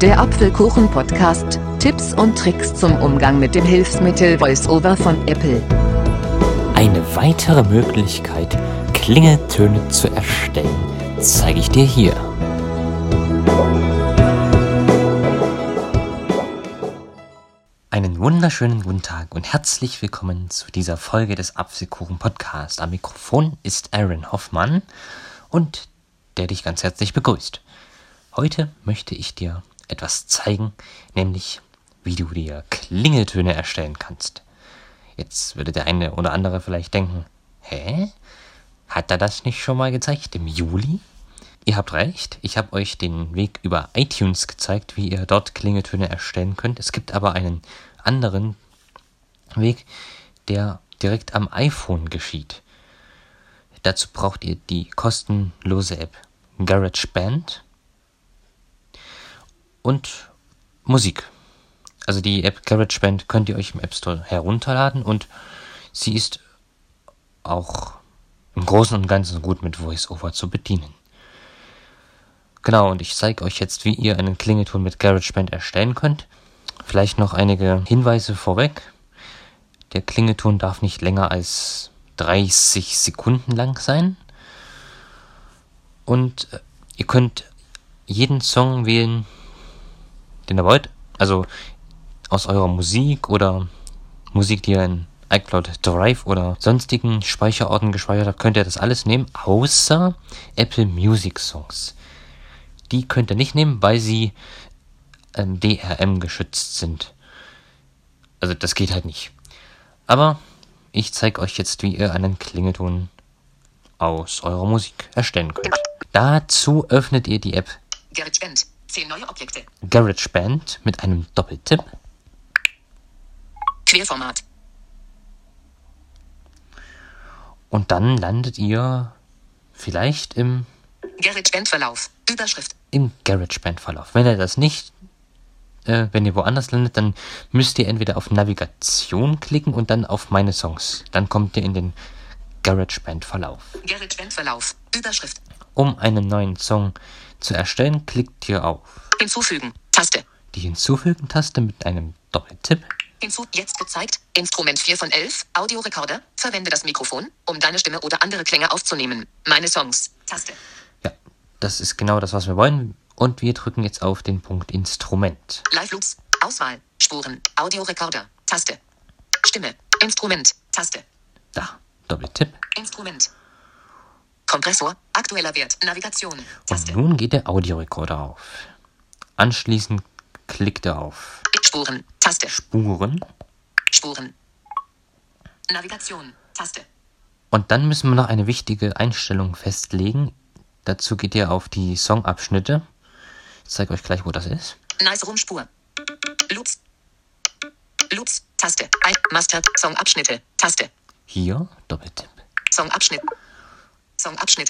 Der Apfelkuchen-Podcast. Tipps und Tricks zum Umgang mit dem Hilfsmittel VoiceOver von Apple. Eine weitere Möglichkeit, Klingeltöne zu erstellen, zeige ich dir hier. Einen wunderschönen guten Tag und herzlich willkommen zu dieser Folge des Apfelkuchen Podcast. Am Mikrofon ist Aaron Hoffmann und der dich ganz herzlich begrüßt. Heute möchte ich dir etwas zeigen, nämlich wie du dir Klingeltöne erstellen kannst. Jetzt würde der eine oder andere vielleicht denken, hä? Hat er das nicht schon mal gezeigt im Juli? Ihr habt recht, ich habe euch den Weg über iTunes gezeigt, wie ihr dort Klingeltöne erstellen könnt. Es gibt aber einen anderen Weg, der direkt am iPhone geschieht. Dazu braucht ihr die kostenlose App GarageBand und Musik. Also die App GarageBand könnt ihr euch im App Store herunterladen und sie ist auch im Großen und Ganzen gut mit VoiceOver zu bedienen. Genau, und ich zeige euch jetzt, wie ihr einen Klingelton mit GarageBand erstellen könnt. Vielleicht noch einige Hinweise vorweg. Der Klingelton darf nicht länger als 30 Sekunden lang sein. Und äh, ihr könnt jeden Song wählen, den ihr wollt. Also aus eurer Musik oder Musik, die ihr in iCloud Drive oder sonstigen Speicherorten gespeichert habt, könnt ihr das alles nehmen, außer Apple Music Songs. Die könnt ihr nicht nehmen, weil sie ähm, DRM geschützt sind. Also das geht halt nicht. Aber ich zeige euch jetzt, wie ihr einen Klingelton aus eurer Musik erstellen könnt. Dazu öffnet ihr die App GarageBand. 10 neue Objekte. GarageBand mit einem Doppeltipp. Querformat. Und dann landet ihr vielleicht im, GarageBand-Verlauf. Überschrift. im GarageBand-Verlauf. Wenn ihr das nicht, äh, wenn ihr woanders landet, dann müsst ihr entweder auf Navigation klicken und dann auf meine Songs. Dann kommt ihr in den GarageBand-Verlauf. GarageBand-Verlauf. Überschrift. Um einen neuen Song zu erstellen, klickt ihr auf Hinzufügen. Taste. die Hinzufügen-Taste mit einem Doppeltipp. Hinzu. Jetzt gezeigt. Instrument 4 von 11. Audiorekorder. Verwende das Mikrofon, um deine Stimme oder andere Klänge aufzunehmen. Meine Songs. Taste. Ja, das ist genau das, was wir wollen. Und wir drücken jetzt auf den Punkt Instrument. Live Loops. Auswahl. Spuren. Audiorekorder. Taste. Stimme. Instrument. Taste. Da, Doppeltipp. Instrument. Kompressor. Aktueller Wert. Navigation. Und Taste. nun geht der Audiorekorder auf. Anschließend klickt er auf Spuren. Taste. Spuren. Spuren. Navigation. Taste. Und dann müssen wir noch eine wichtige Einstellung festlegen. Dazu geht ihr auf die Songabschnitte. Ich zeige euch gleich, wo das ist. Nice Rumspur. Loops. Loops. Taste. Ein. Master. Songabschnitte. Taste. Hier, Doppeltipp. Songabschnitt.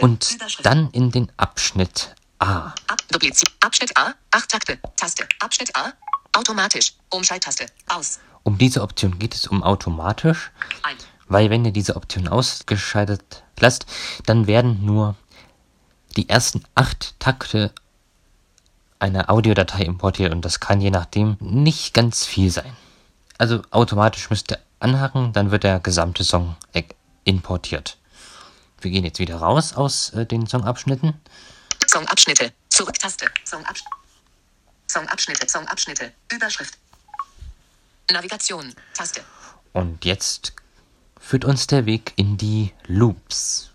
Und dann in den Abschnitt A. Ab. Abschnitt A. Acht Takte. Taste. Abschnitt A. Automatisch. Umschalttaste. Aus. Um diese Option geht es um automatisch. Ein. Weil wenn ihr diese Option ausgeschaltet lasst, dann werden nur die ersten acht Takte einer Audiodatei importiert und das kann je nachdem nicht ganz viel sein. Also automatisch müsst ihr anhaken, dann wird der gesamte Song e- importiert. Wir gehen jetzt wieder raus aus äh, den Songabschnitten. Songabschnitte. Zurücktaste. Songabsch Songabschnitte. Songabschnitte. Überschrift. Navigation. Taste. Und jetzt führt uns der Weg in die Loops.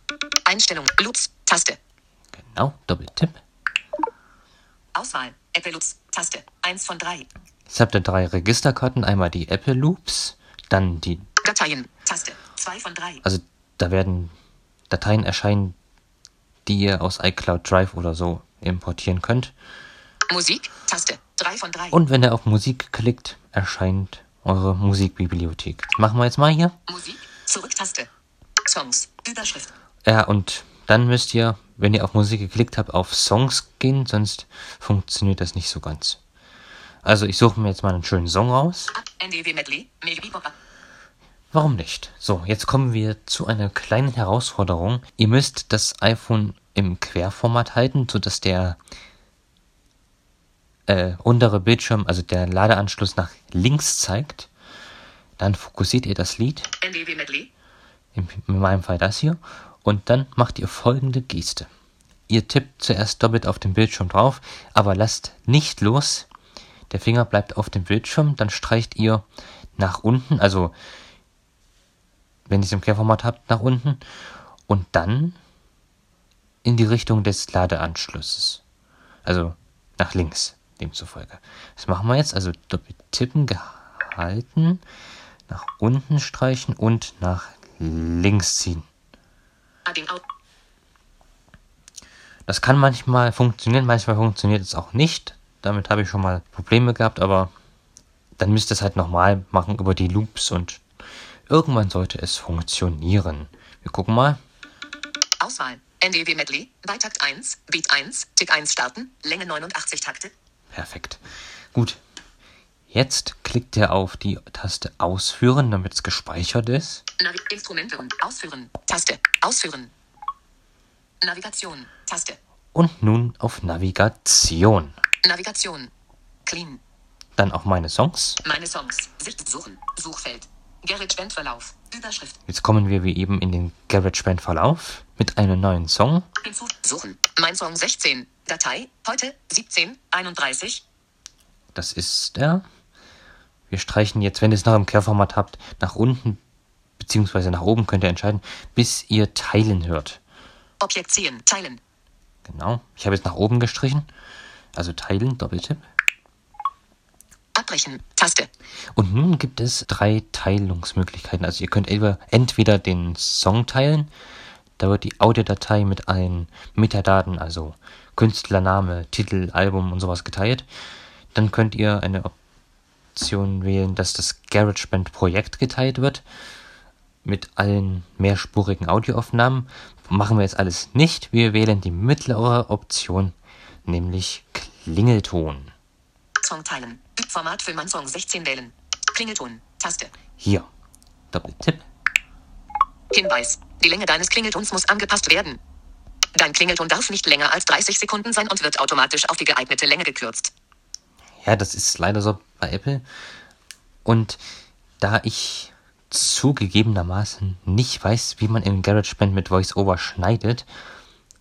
Einstellung. Loops. Taste. Genau, Doppeltipp. Auswahl. Apple Loops. Taste. Eins von drei. Jetzt habt ihr drei Registerkarten. Einmal die Apple Loops, dann die, Dateien. Taste. Zwei von drei. also da werden Dateien erscheinen, die ihr aus iCloud Drive oder so importieren könnt. Musik. Taste. Drei von drei. Und wenn ihr auf Musik klickt, erscheint eure Musikbibliothek. Machen wir jetzt mal hier. Musik. Zurücktaste. Songs. Überschrift. Ja, und dann müsst ihr, wenn ihr auf Musik geklickt habt, auf Songs gehen, sonst funktioniert das nicht so ganz. Also ich suche mir jetzt mal einen schönen Song raus. NDW Medley. Maybe. Warum nicht? So, jetzt kommen wir zu einer kleinen Herausforderung. Ihr müsst das iPhone im Querformat halten, sodass der äh, untere Bildschirm, also der Ladeanschluss nach links zeigt, dann fokussiert ihr das Lied, in, in meinem Fall das hier, und dann macht ihr folgende Geste. Ihr tippt zuerst doppelt auf den Bildschirm drauf, aber lasst nicht los. Der Finger bleibt auf dem Bildschirm, dann streicht ihr nach unten, also wenn ihr es im Querformat habt, nach unten und dann in die Richtung des Ladeanschlusses. Also nach links, demzufolge. Das machen wir jetzt, also doppelt tippen, gehalten, nach unten streichen und nach links ziehen. Das kann manchmal funktionieren, manchmal funktioniert es auch nicht. Damit habe ich schon mal Probleme gehabt, aber dann müsst ihr es halt nochmal machen über die Loops und irgendwann sollte es funktionieren. Wir gucken mal. Auswahl. NDW Medley. Beitakt 1. Beat 1. Tick 1 starten. Länge 89 Takte. Perfekt. Gut. Jetzt klickt ihr auf die Taste Ausführen, damit es gespeichert ist. Navi Instrumente und Ausführen. Taste. Ausführen. Navigation. Taste. Und nun auf Navigation. Navigation. Clean. Dann auf meine Songs. Meine Songs. Sicht suchen. Suchfeld. GarageBand-Verlauf. Überschrift. Jetzt kommen wir wie eben in den GarageBand-Verlauf mit einem neuen Song. Suchen. Mein Song 16. Datei. Heute. 17. 31. Das ist er. Wir streichen jetzt, wenn ihr es noch im Querformat habt, nach unten beziehungsweise nach oben könnt ihr entscheiden, bis ihr Teilen hört. Objekt ziehen. Teilen. Genau. Ich habe jetzt nach oben gestrichen. Also Teilen, Doppeltipp. Abbrechen. Taste. Und nun gibt es drei Teilungsmöglichkeiten. Also ihr könnt entweder- entweder den Song teilen, da wird die Audiodatei mit allen Metadaten, also Künstlername, Titel, Album und sowas geteilt. Dann könnt ihr eine Option wählen, dass das GarageBand-Projekt geteilt wird mit allen mehrspurigen Audioaufnahmen. Machen wir jetzt alles nicht. Wir wählen die mittlere Option, nämlich Klingelton. Song teilen. Format für mein Song 16 wählen. Klingelton. Taste. Hier. Doppeltipp. Hinweis. Die Länge deines Klingeltons muss angepasst werden. Dein Klingelton darf nicht länger als 30 Sekunden sein und wird automatisch auf die geeignete Länge gekürzt. Ja, das ist leider so bei Apple. Und da ich zugegebenermaßen nicht weiß, wie man in GarageBand mit VoiceOver schneidet,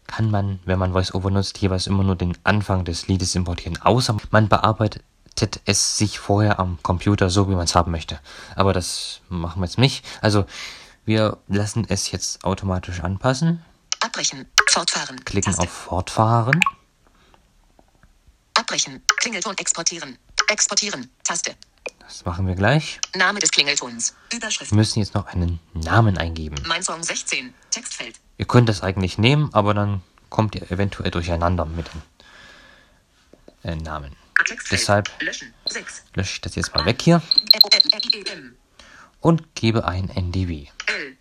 kann man, wenn man VoiceOver nutzt, jeweils immer nur den Anfang des Liedes importieren. Außer man bearbeitet es sich vorher am Computer so, wie man es haben möchte. Aber das machen wir jetzt nicht. Also wir lassen es jetzt automatisch anpassen. Abbrechen. Fortfahren. Klicken Taste. auf Fortfahren. Abbrechen. Klingelton exportieren. Exportieren. Taste. Das machen wir gleich. Name des Klingeltons. Überschrift. Wir müssen jetzt noch einen Namen eingeben. Mein Song 16. Textfeld. Ihr könnt das eigentlich nehmen, aber dann kommt ihr eventuell durcheinander mit den äh, Namen. Deshalb Löschen. 6. lösche ich das jetzt mal weg hier und gebe ein NDW. L.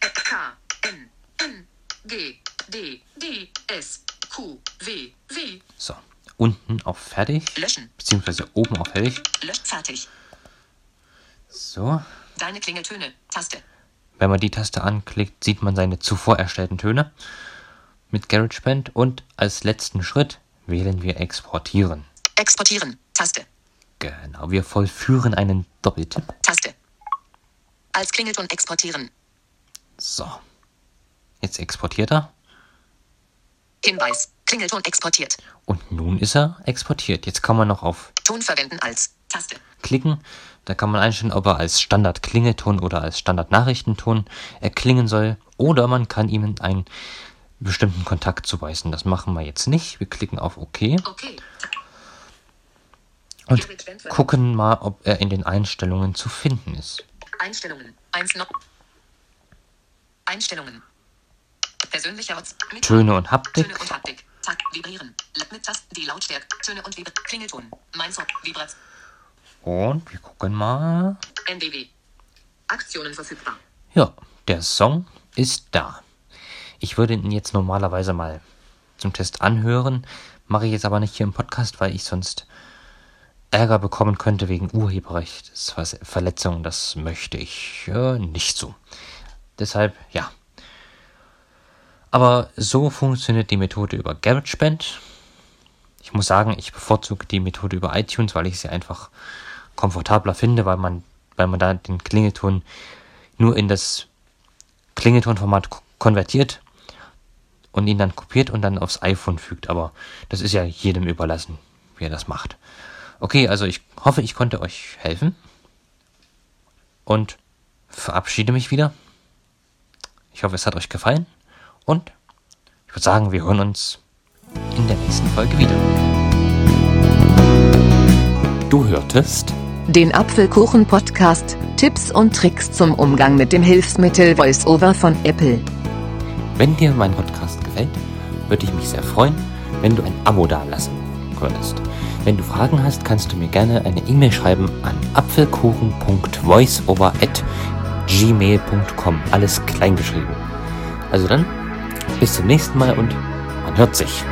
K. N. N. G. D. D. S. Q. W. W. So, unten auf Fertig, Löschen. beziehungsweise oben auf Fertig. Löscht fertig. So, Deine Klingeltöne. Taste. wenn man die Taste anklickt, sieht man seine zuvor erstellten Töne mit GarageBand und als letzten Schritt wählen wir Exportieren. Exportieren. Taste. Genau, wir vollführen einen Doppeltipp. Taste. Als Klingelton exportieren. So, jetzt exportiert er Hinweis. Klingelton exportiert. und nun ist er exportiert. Jetzt kann man noch auf Ton verwenden als Taste. klicken. Da kann man einstellen, ob er als Standard-Klingelton oder als Standard-Nachrichtenton erklingen soll. Oder man kann ihm einen bestimmten Kontakt zuweisen. Das machen wir jetzt nicht. Wir klicken auf OK Okay. Und gucken mal, ob er in den Einstellungen zu finden ist. Einstellungen. Eins noch. Einstellungen. Persönlicher Orts. Töne und Haptik. Töne und Haptik. Tag. Vibrieren. Mit Tasten. Die Lautstärke. Töne und Vibra Klingelton. Mein Song. Vibrat. Und wir gucken mal. NDW. Aktionen verfügbar. Ja, der Song ist da. Ich würde ihn jetzt normalerweise mal zum Test anhören. Mache ich jetzt aber nicht hier im Podcast, weil ich sonst Ärger bekommen könnte wegen Urheberrechtsverletzungen. Das möchte ich äh, nicht so. Deshalb, ja. Aber so funktioniert die Methode über GarageBand. Ich muss sagen, ich bevorzuge die Methode über iTunes, weil ich sie einfach komfortabler finde, weil man, weil man da den Klingelton nur in das Klingeltonformat konvertiert und ihn dann kopiert und dann aufs iPhone fügt. Aber das ist ja jedem überlassen, wie er das macht. Okay, also ich hoffe, ich konnte euch helfen und verabschiede mich wieder. Ich hoffe, es hat euch gefallen und ich würde sagen, wir hören uns in der nächsten Folge wieder. Du hörtest den Apfelkuchen-Podcast, Tipps und Tricks zum Umgang mit dem Hilfsmittel VoiceOver von Apple. Wenn dir mein Podcast gefällt, würde ich mich sehr freuen, wenn du ein Abo dalassen würdest. Wenn du Fragen hast, kannst du mir gerne eine E-Mail schreiben an apfelkuchen.voiceover.gmail.com. Alles kleingeschrieben. Also dann, bis zum nächsten Mal und man hört sich.